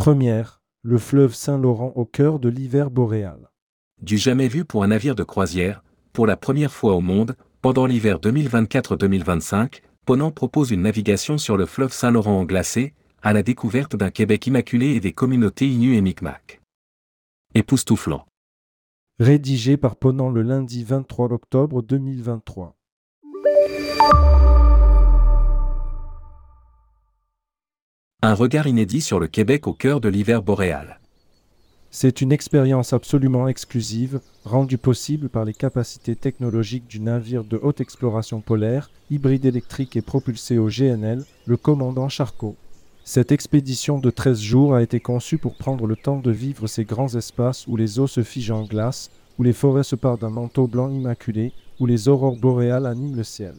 Première, le fleuve Saint-Laurent au cœur de l'hiver boréal. Du jamais vu pour un navire de croisière, pour la première fois au monde, pendant l'hiver 2024-2025, Ponant propose une navigation sur le fleuve Saint-Laurent en glacé, à la découverte d'un Québec immaculé et des communautés Innu et Micmac. Époustouflant. Rédigé par Ponant le lundi 23 octobre 2023. Un regard inédit sur le Québec au cœur de l'hiver boréal. C'est une expérience absolument exclusive, rendue possible par les capacités technologiques du navire de haute exploration polaire, hybride électrique et propulsé au GNL, le commandant Charcot. Cette expédition de 13 jours a été conçue pour prendre le temps de vivre ces grands espaces où les eaux se figent en glace, où les forêts se partent d'un manteau blanc immaculé, où les aurores boréales animent le ciel.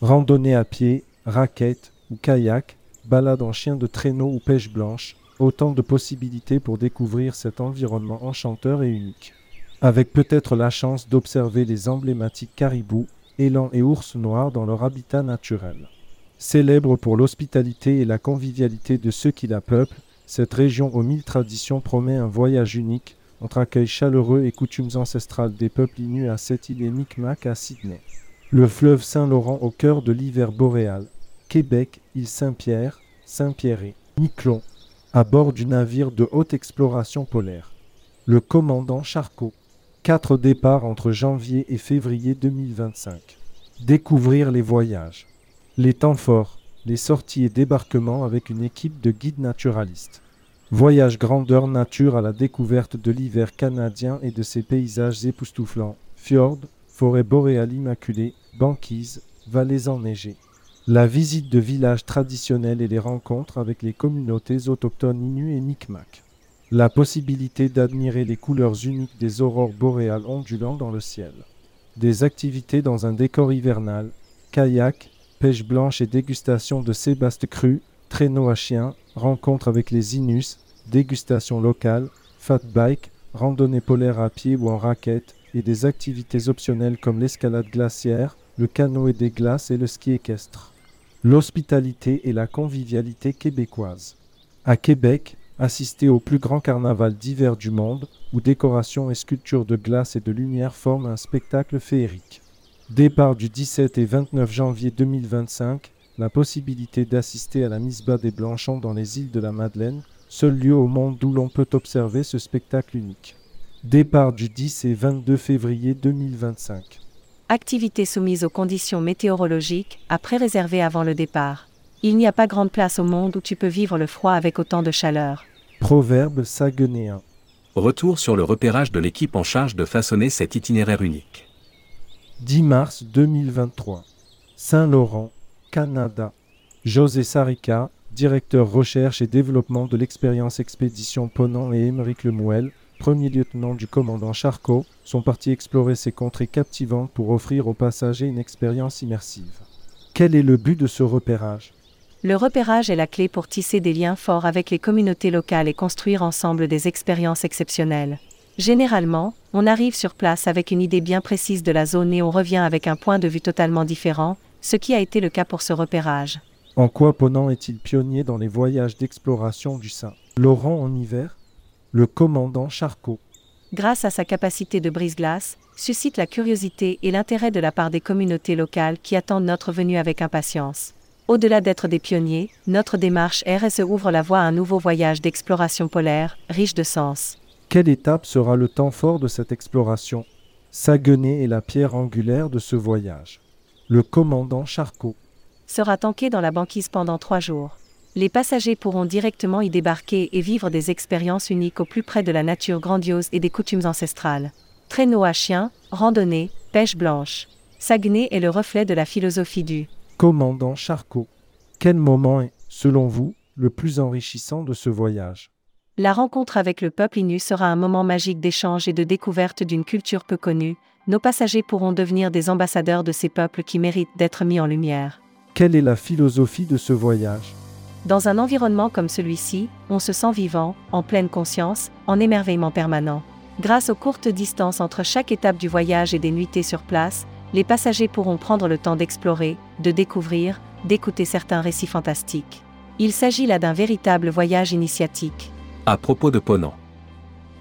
Randonnée à pied, raquettes ou kayak, balade en chien de traîneau ou pêche blanche, autant de possibilités pour découvrir cet environnement enchanteur et unique. Avec peut-être la chance d'observer les emblématiques caribous, élans et ours noirs dans leur habitat naturel. Célèbre pour l'hospitalité et la convivialité de ceux qui la peuplent, cette région aux mille traditions promet un voyage unique entre accueil chaleureux et coutumes ancestrales des peuples inus à cette île et Micmac à Sydney. Le fleuve Saint-Laurent au cœur de l'hiver boréal. Québec, île Saint-Pierre, Saint-Pierre, Miquelon, à bord du navire de haute exploration polaire. Le commandant Charcot. Quatre départs entre janvier et février 2025. Découvrir les voyages. Les temps forts, les sorties et débarquements avec une équipe de guides naturalistes. Voyage grandeur nature à la découverte de l'hiver canadien et de ses paysages époustouflants. Fjords, forêts boréales immaculées, banquises, vallées enneigées la visite de villages traditionnels et les rencontres avec les communautés autochtones Innu et Micmac. La possibilité d'admirer les couleurs uniques des aurores boréales ondulant dans le ciel. Des activités dans un décor hivernal, kayak, pêche blanche et dégustation de sébastes crus, traîneau à chiens, rencontres avec les Inus, dégustation locale, fat bike, randonnée polaire à pied ou en raquette, et des activités optionnelles comme l'escalade glaciaire, le canoë des glaces et le ski équestre. L'hospitalité et la convivialité québécoise. À Québec, assister au plus grand carnaval d'hiver du monde, où décorations et sculptures de glace et de lumière forment un spectacle féerique. Départ du 17 et 29 janvier 2025, la possibilité d'assister à la mise bas des Blanchons dans les îles de la Madeleine, seul lieu au monde où l'on peut observer ce spectacle unique. Départ du 10 et 22 février 2025. Activités soumises aux conditions météorologiques, après réservées avant le départ. Il n'y a pas grande place au monde où tu peux vivre le froid avec autant de chaleur. Proverbe saguenéen. Retour sur le repérage de l'équipe en charge de façonner cet itinéraire unique. 10 mars 2023. Saint-Laurent, Canada. José Sarika, directeur recherche et développement de l'expérience expédition Ponant et Émeric Lemouel, premier lieutenant du commandant Charcot, sont partis explorer ces contrées captivantes pour offrir aux passagers une expérience immersive. Quel est le but de ce repérage? Le repérage est la clé pour tisser des liens forts avec les communautés locales et construire ensemble des expériences exceptionnelles. Généralement, on arrive sur place avec une idée bien précise de la zone et on revient avec un point de vue totalement différent, ce qui a été le cas pour ce repérage. En quoi Ponant est-il pionnier dans les voyages d'exploration du Saint? Laurent en hiver? Le commandant Charcot. Grâce à sa capacité de brise-glace, suscite la curiosité et l'intérêt de la part des communautés locales qui attendent notre venue avec impatience. Au-delà d'être des pionniers, notre démarche RSE ouvre la voie à un nouveau voyage d'exploration polaire, riche de sens. Quelle étape sera le temps fort de cette exploration? Saguenay est la pierre angulaire de ce voyage. Le commandant Charcot sera tanké dans la banquise pendant trois jours les passagers pourront directement y débarquer et vivre des expériences uniques au plus près de la nature grandiose et des coutumes ancestrales. Traîneau à chiens, randonnée, pêche blanche. Saguenay est le reflet de la philosophie du commandant Charcot. Quel moment est, selon vous, le plus enrichissant de ce voyage? La rencontre avec le peuple Innu sera un moment magique d'échange et de découverte d'une culture peu connue. Nos passagers pourront devenir des ambassadeurs de ces peuples qui méritent d'être mis en lumière. Quelle est la philosophie de ce voyage? Dans un environnement comme celui-ci, on se sent vivant, en pleine conscience, en émerveillement permanent. Grâce aux courtes distances entre chaque étape du voyage et des nuitées sur place, les passagers pourront prendre le temps d'explorer, de découvrir, d'écouter certains récits fantastiques. Il s'agit là d'un véritable voyage initiatique. À propos de Ponant.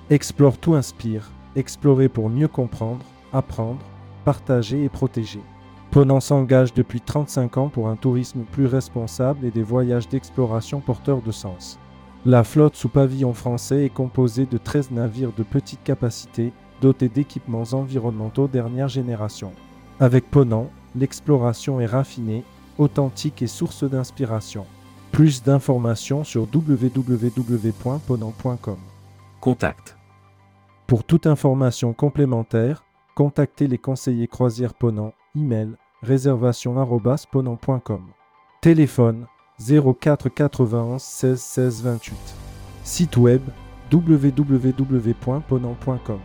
Explore tout inspire, explorer pour mieux comprendre, apprendre, partager et protéger. Ponant s'engage depuis 35 ans pour un tourisme plus responsable et des voyages d'exploration porteurs de sens. La flotte sous pavillon français est composée de 13 navires de petite capacité dotés d'équipements environnementaux dernière génération. Avec Ponant, l'exploration est raffinée, authentique et source d'inspiration. Plus d'informations sur www.ponant.com. Contact. Pour toute information complémentaire, contactez les conseillers croisière Ponant, email réservation@ponant.com. Téléphone 04 91 16 16 28. Site web www.ponant.com.